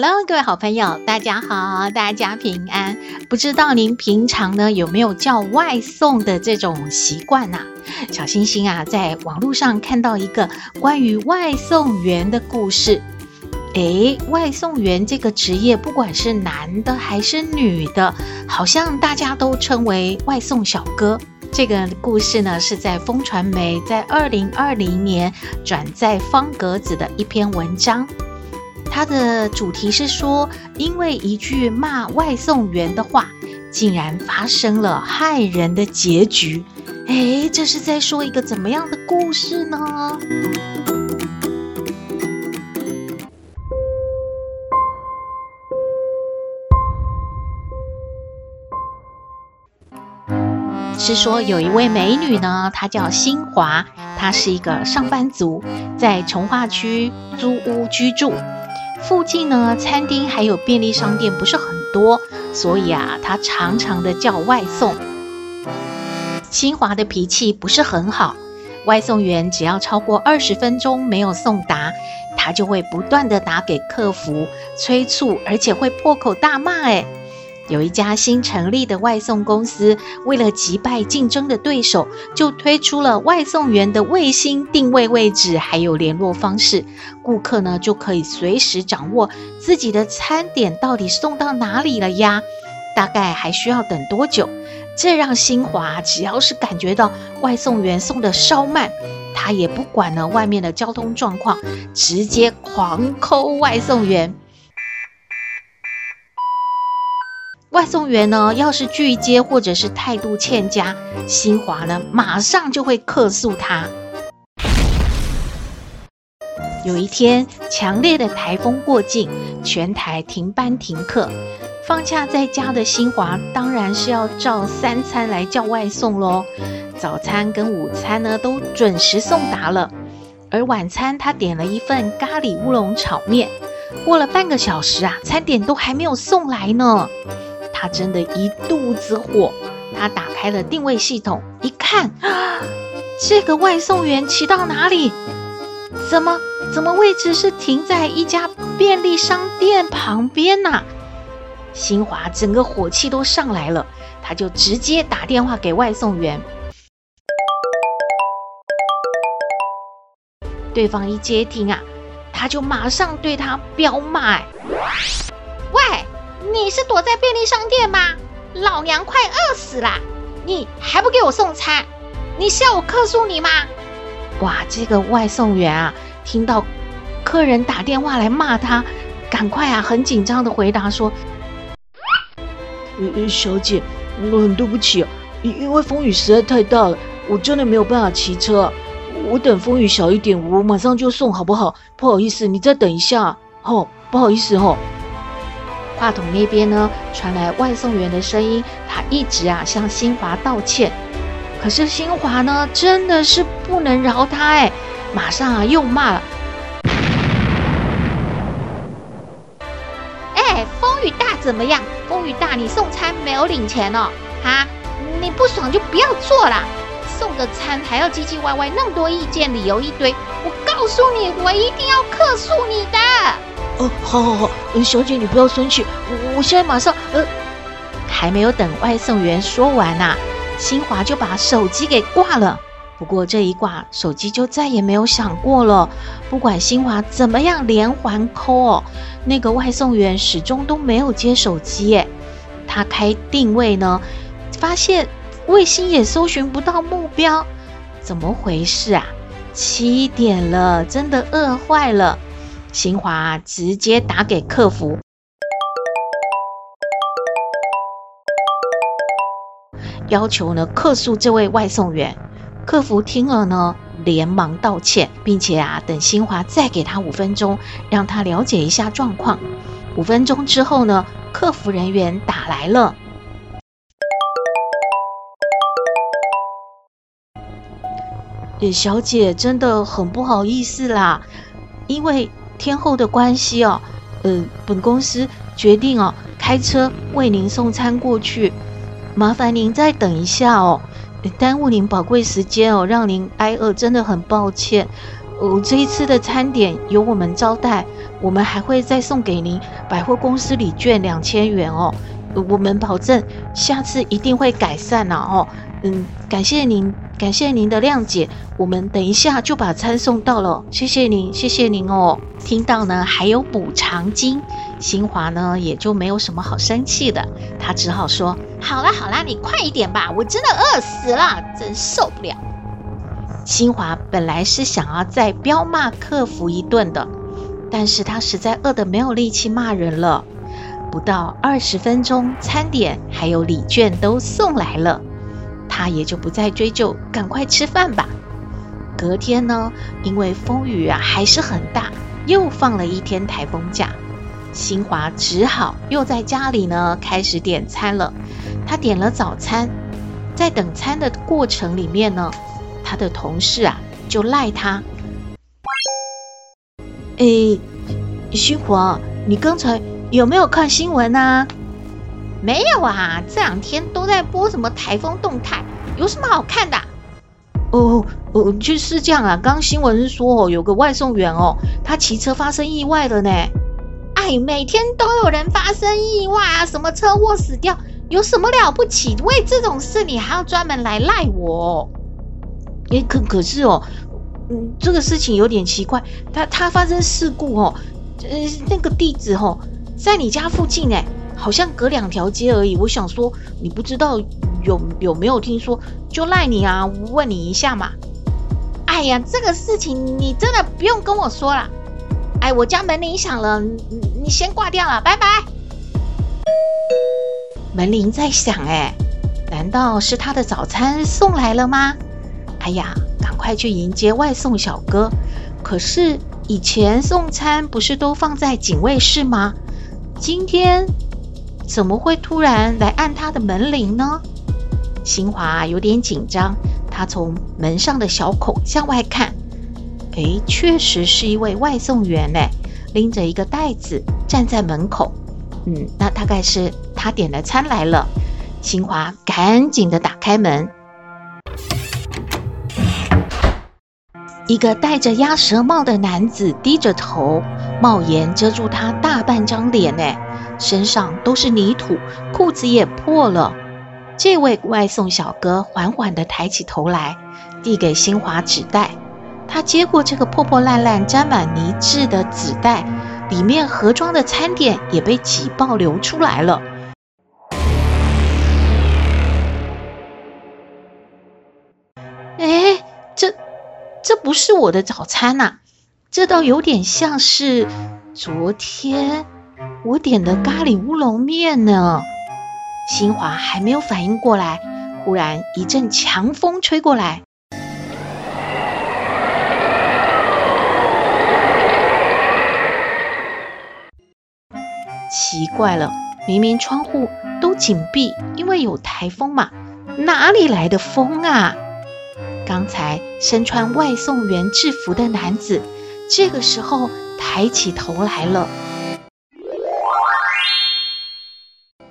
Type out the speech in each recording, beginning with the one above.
Hello，各位好朋友，大家好，大家平安。不知道您平常呢有没有叫外送的这种习惯呢？小星星啊，在网络上看到一个关于外送员的故事。诶，外送员这个职业，不管是男的还是女的，好像大家都称为外送小哥。这个故事呢，是在风传媒在二零二零年转载方格子的一篇文章。它的主题是说，因为一句骂外送员的话，竟然发生了害人的结局。诶，这是在说一个怎么样的故事呢？是说有一位美女呢，她叫新华，她是一个上班族，在从化区租屋居住。附近呢，餐厅还有便利商店不是很多，所以啊，他常常的叫外送。新华的脾气不是很好，外送员只要超过二十分钟没有送达，他就会不断的打给客服催促，而且会破口大骂。哎。有一家新成立的外送公司，为了击败竞争的对手，就推出了外送员的卫星定位位置，还有联络方式，顾客呢就可以随时掌握自己的餐点到底送到哪里了呀？大概还需要等多久？这让新华只要是感觉到外送员送的稍慢，他也不管了外面的交通状况，直接狂抠外送员。外送员呢，要是拒接或者是态度欠佳，新华呢马上就会客诉他。有一天，强烈的台风过境，全台停班停课。放假在家的新华，当然是要照三餐来叫外送喽。早餐跟午餐呢都准时送达了，而晚餐他点了一份咖喱乌龙炒面。过了半个小时啊，餐点都还没有送来呢。他真的一肚子火，他打开了定位系统，一看，啊，这个外送员骑到哪里？怎么怎么位置是停在一家便利商店旁边呢？新华整个火气都上来了，他就直接打电话给外送员，对方一接听啊，他就马上对他飙骂，喂！你是躲在便利商店吗？老娘快饿死了，你还不给我送餐？你是要我客诉你吗？哇，这个外送员啊，听到客人打电话来骂他，赶快啊，很紧张的回答说：“呃，小姐，我很对不起，因因为风雨实在太大了，我真的没有办法骑车。我等风雨小一点，我马上就送，好不好？不好意思，你再等一下，哦，不好意思，哦。”话筒那边呢，传来外送员的声音，他一直啊向新华道歉，可是新华呢真的是不能饶他哎，马上啊又骂了，哎，风雨大怎么样？风雨大你送餐没有领钱哦，哈，你不爽就不要做啦，送个餐还要唧唧歪歪，那么多意见理由一堆，我告诉你，我一定要克诉你的。哦，好好好，小姐你不要生气，我我现在马上，呃，还没有等外送员说完呐、新华就把手机给挂了。不过这一挂，手机就再也没有响过了。不管新华怎么样连环 call，那个外送员始终都没有接手机。诶，他开定位呢，发现卫星也搜寻不到目标，怎么回事啊？七点了，真的饿坏了。新华直接打给客服，要求呢客诉这位外送员。客服听了呢，连忙道歉，并且啊，等新华再给他五分钟，让他了解一下状况。五分钟之后呢，客服人员打来了。小姐，真的很不好意思啦，因为天后的关系哦，呃，本公司决定哦，开车为您送餐过去，麻烦您再等一下哦，耽误您宝贵时间哦，让您挨饿，真的很抱歉。哦，这一次的餐点由我们招待，我们还会再送给您百货公司礼券两千元哦，我们保证下次一定会改善了哦。嗯，感谢您，感谢您的谅解。我们等一下就把餐送到了，谢谢您，谢谢您哦。听到呢还有补偿金，新华呢也就没有什么好生气的，他只好说：好啦好啦，你快一点吧，我真的饿死了，真受不了。新华本来是想要再彪骂客服一顿的，但是他实在饿得没有力气骂人了。不到二十分钟，餐点还有礼券都送来了。他也就不再追究，赶快吃饭吧。隔天呢，因为风雨啊还是很大，又放了一天台风假。新华只好又在家里呢开始点餐了。他点了早餐，在等餐的过程里面呢，他的同事啊就赖他：“哎，新华，你刚才有没有看新闻啊？”没有啊，这两天都在播什么台风动态，有什么好看的？哦哦，就是这样啊。刚新闻是说哦，有个外送员哦，他骑车发生意外了呢。哎，每天都有人发生意外啊，什么车祸死掉，有什么了不起？为这种事你还要专门来赖我？哎，可可是哦，嗯，这个事情有点奇怪，他他发生事故哦，呃，那个地址哦，在你家附近哎。好像隔两条街而已。我想说，你不知道有有没有听说？就赖你啊，问你一下嘛。哎呀，这个事情你真的不用跟我说了。哎，我家门铃响了，你你先挂掉了，拜拜。门铃在响，哎，难道是他的早餐送来了吗？哎呀，赶快去迎接外送小哥。可是以前送餐不是都放在警卫室吗？今天。怎么会突然来按他的门铃呢？新华有点紧张，他从门上的小孔向外看，诶，确实是一位外送员呢，拎着一个袋子站在门口。嗯，那大概是他点的餐来了。新华赶紧的打开门，一个戴着鸭舌帽的男子低着头，帽檐遮住他大半张脸呢。身上都是泥土，裤子也破了。这位外送小哥缓缓地抬起头来，递给新华纸袋。他接过这个破破烂烂、沾满泥渍的纸袋，里面盒装的餐点也被挤爆流出来了。哎，这这不是我的早餐呐，这倒有点像是昨天。我点的咖喱乌龙面呢？新华还没有反应过来，忽然一阵强风吹过来。奇怪了，明明窗户都紧闭，因为有台风嘛，哪里来的风啊？刚才身穿外送员制服的男子，这个时候抬起头来了。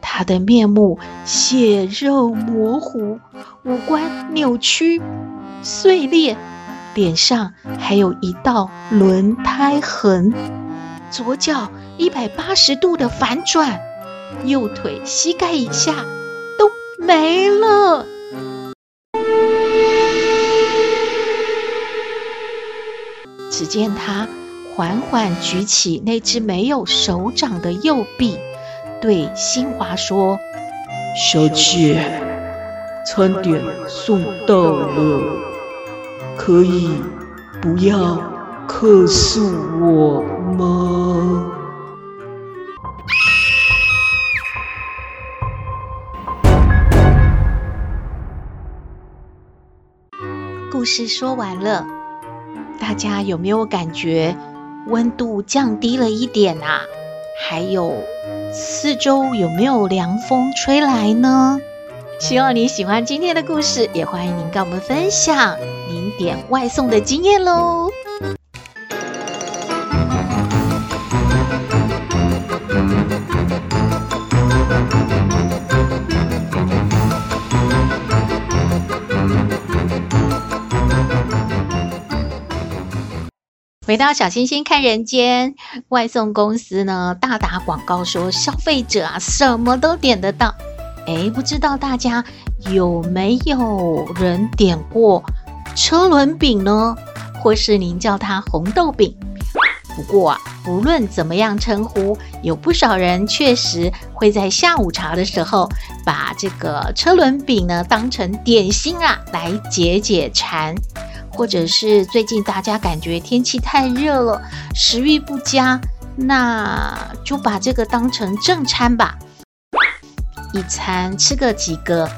他的面目血肉模糊，五官扭曲碎裂，脸上还有一道轮胎痕，左脚一百八十度的反转，右腿膝盖以下都没了。只见他缓缓举起那只没有手掌的右臂。对新华说：“小姐，餐点送到了，可以不要客诉我吗？”故事说完了，大家有没有感觉温度降低了一点啊？还有四周有没有凉风吹来呢？希望你喜欢今天的故事，也欢迎您跟我们分享您点外送的经验喽。回到小星星看人间，外送公司呢，大打广告说消费者啊什么都点得到。诶，不知道大家有没有人点过车轮饼呢？或是您叫它红豆饼？不过啊，不论怎么样称呼，有不少人确实会在下午茶的时候把这个车轮饼呢当成点心啊来解解馋。或者是最近大家感觉天气太热了，食欲不佳，那就把这个当成正餐吧。一餐吃个几个，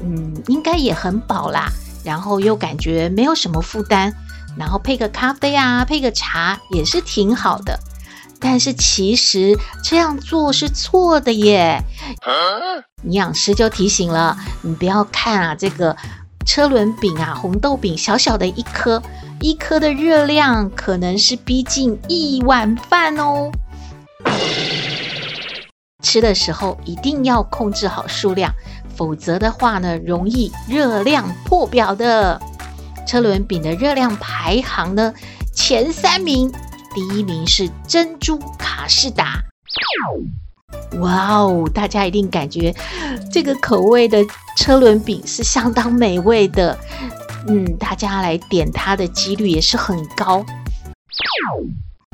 嗯，应该也很饱啦。然后又感觉没有什么负担，然后配个咖啡啊，配个茶也是挺好的。但是其实这样做是错的耶。营养师就提醒了，你不要看啊这个。车轮饼啊，红豆饼小小的一颗，一颗的热量可能是逼近一碗饭哦。吃的时候一定要控制好数量，否则的话呢，容易热量破表的。车轮饼的热量排行呢，前三名，第一名是珍珠卡士达。哇哦！大家一定感觉这个口味的车轮饼是相当美味的，嗯，大家来点它的几率也是很高。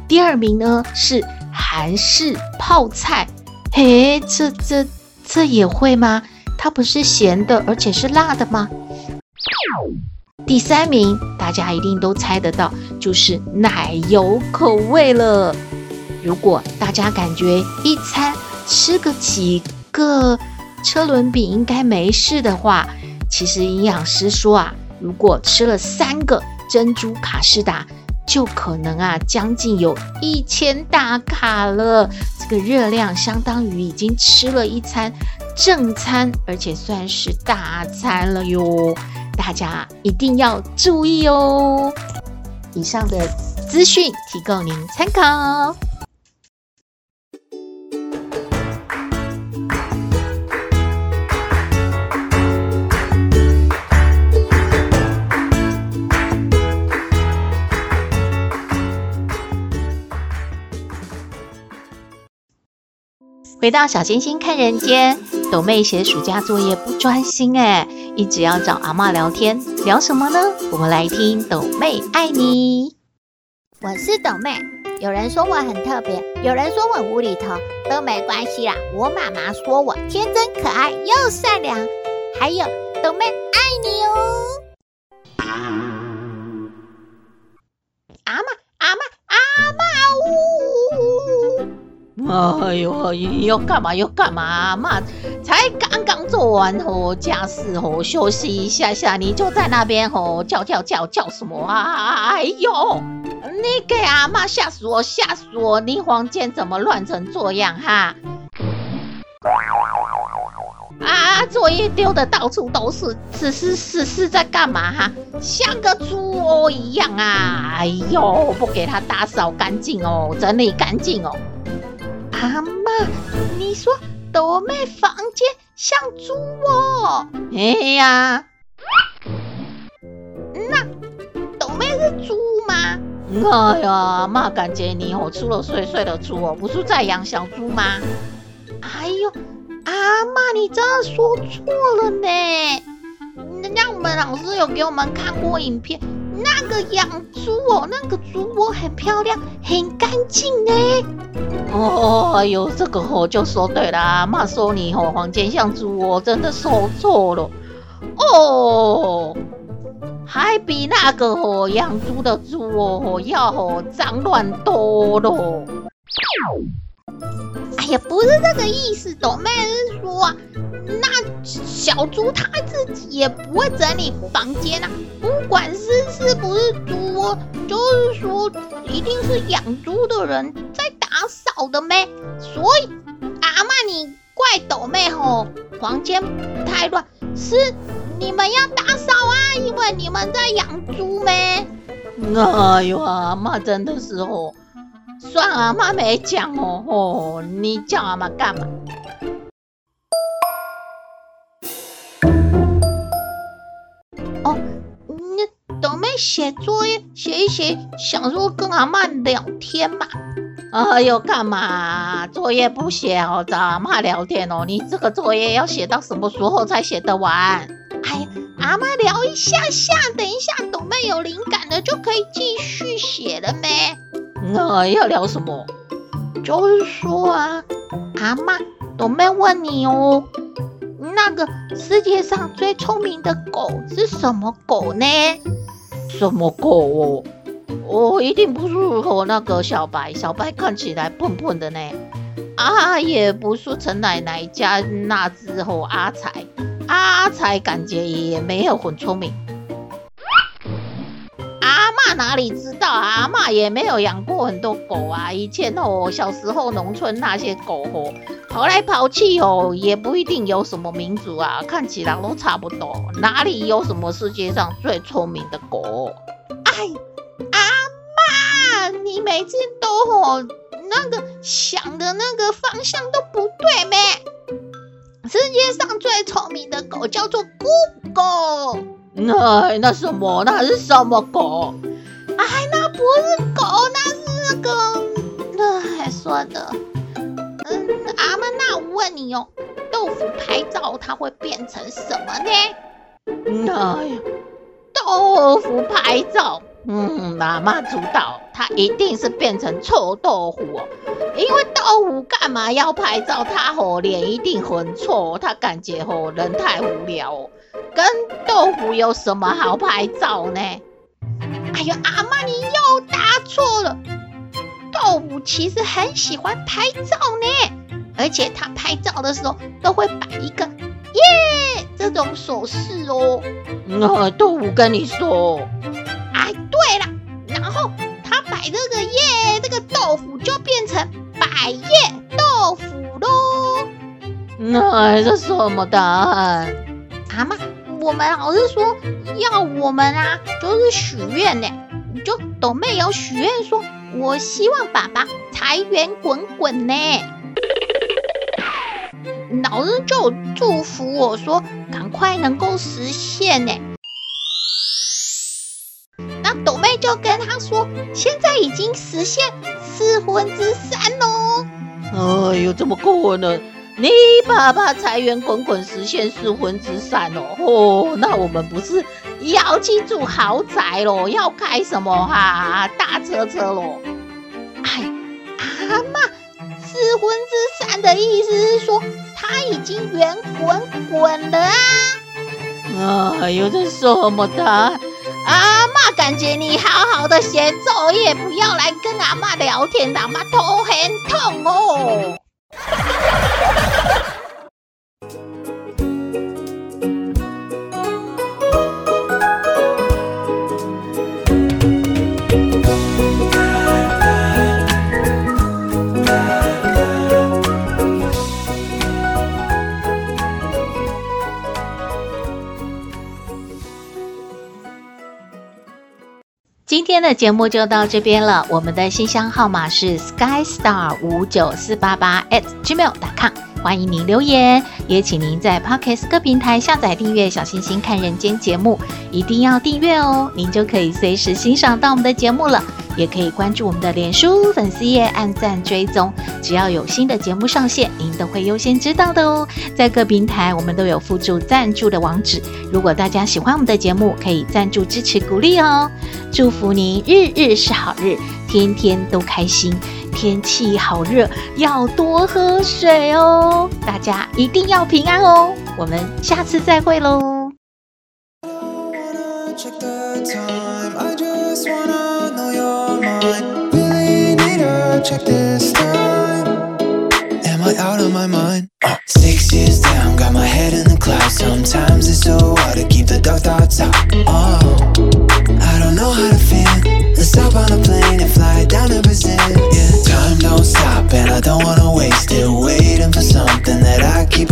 第二名呢是韩式泡菜，嘿，这这这也会吗？它不是咸的，而且是辣的吗？第三名大家一定都猜得到，就是奶油口味了。如果大家感觉一餐吃个几个车轮饼应该没事的话，其实营养师说啊，如果吃了三个珍珠卡士达，就可能啊将近有一千大卡了。这个热量相当于已经吃了一餐正餐，而且算是大餐了哟。大家一定要注意哦。以上的资讯提供您参考。回到小星星看人间，斗妹写暑假作业不专心诶，一直要找阿嬷聊天，聊什么呢？我们来听斗妹爱你。我是斗妹，有人说我很特别，有人说我无厘头，都没关系啦。我妈妈说我天真可爱又善良，还有斗妹爱哎呦，要干嘛要干嘛嘛？才刚刚做完吼家事吼，休息一下下，你就在那边吼叫叫叫叫什么啊？哎呦，你给阿妈吓死我吓死我！你房间怎么乱成这样哈？啊，作业丢的到处都是，是是是是在干嘛哈？像个猪窝一样啊！哎呦，不给他打扫干净哦，整理干净哦。阿妈，你说豆妹房间像猪窝？哎呀，那豆妹是猪吗？哎呀，妈感觉你哦出了岁岁的猪哦，不是在养小猪吗？哎呦，阿妈，你真的说错了呢。人家我们老师有给我们看过影片。那个养猪哦，那个猪窝很漂亮，很干净呢。哦，哎呦，这个哦就说对了，妈说你哦房间像猪窝，真的说错了。哦，还比那个哦养猪的猪窝要哦脏乱多了。也，不是这个意思，斗妹是说。那小猪它自己也不会整理房间啊，不管是是不是猪窝，就是说一定是养猪的人在打扫的咩？所以阿嬷你怪斗妹吼，房间太乱，是你们要打扫啊，因为你们在养猪咩？哎呦，阿嬷真的是哦，算阿妈没讲哦哦，你叫阿妈干嘛？哦，你都没写作业写一写，想说跟阿妈聊天嘛。哎呦，干嘛？作业不写哦，找阿妈聊天哦。你这个作业要写到什么时候才写得完？哎呀，阿妈聊一下下，等一下斗妹有灵感了就可以继续写了咩？那要聊什么？就是说啊，阿妈，我妹问你哦，那个世界上最聪明的狗是什么狗呢？什么狗哦？哦，一定不是和那个小白，小白看起来笨笨的呢。啊，也不是陈奶奶家那只和阿才，阿才感觉也没有很聪明。哪里知道？阿嬷也没有养过很多狗啊。以前哦，小时候农村那些狗哦，跑来跑去哦，也不一定有什么民族啊，看起来都差不多。哪里有什么世界上最聪明的狗？哎，阿妈，你每次都哦那个想的那个方向都不对咩？世界上最聪明的狗叫做 Google。那那什么？那是什么狗？不是狗，那是那个……那还说的？嗯，阿曼，那我问你哦，豆腐拍照它会变成什么呢？哎呀，豆腐拍照，嗯，阿妈主导，它一定是变成臭豆腐哦。因为豆腐干嘛要拍照？它吼脸一定很臭，它感觉吼人太无聊哦。跟豆腐有什么好拍照呢？哎呦，阿妈，你又答错了。豆腐其实很喜欢拍照呢，而且他拍照的时候都会摆一个耶这种手势哦。那豆腐跟你说，哎，对了，然后他摆这个耶，这个豆腐就变成百叶豆腐喽。那这是什么答案？阿妈。我们老师说要我们啊，就是许愿呢。就斗妹有许愿说，我希望爸爸财源滚滚呢。老师就祝福我说，赶快能够实现呢。那斗妹就跟他说，现在已经实现四分之三喽。哎呦，怎么可能？你爸爸财源滚滚，实现四分之三哦，哦，那我们不是要去住豪宅喽？要开什么哈、啊、大车车喽？哎，阿妈，四分之三的意思是说他已经圆滚滚了啊！哎呦，这是什么的？阿妈，感觉你好好的写作业，不要来跟阿妈聊天，阿妈头很痛哦。的节目就到这边了。我们的信箱号码是 skystar 五九四八八 at gmail.com，欢迎您留言，也请您在 Podcast 各平台下载订阅“小星星看人间”节目，一定要订阅哦，您就可以随时欣赏到我们的节目了。也可以关注我们的脸书粉丝页，按赞追踪，只要有新的节目上线，您都会优先知道的哦。在各平台，我们都有附注赞助的网址，如果大家喜欢我们的节目，可以赞助支持鼓励哦。祝福您日日是好日，天天都开心。天气好热，要多喝水哦！大家一定要平安哦！我们下次再会喽。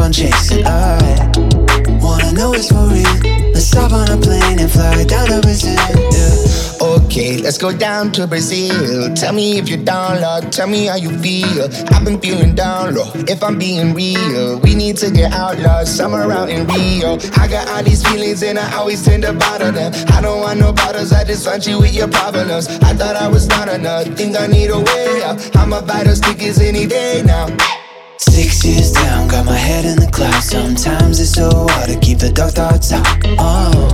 on chasing. I wanna know it's for real. Let's hop on a plane and fly down to Brazil. Yeah. Okay, let's go down to Brazil. Tell me if you're down low. Tell me how you feel. I've been feeling down low. If I'm being real, we need to get out loud somewhere out in Rio. I got all these feelings and I always tend to bottle them. I don't want no bottles. I just want you with your problems. I thought I was not enough. Think I need a way out. I'm about those tickets any day now. Six years down, got my head in the clouds. Sometimes it's so hard to keep the dark thoughts out. Oh,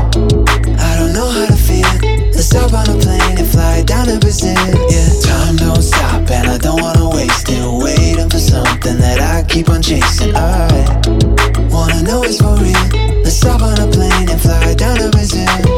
I don't know how to feel. Let's hop on a plane and fly down to Brazil. Yeah, time don't stop and I don't wanna waste it. Waiting for something that I keep on chasing. I wanna know it's for real. Let's hop on a plane and fly down to Brazil.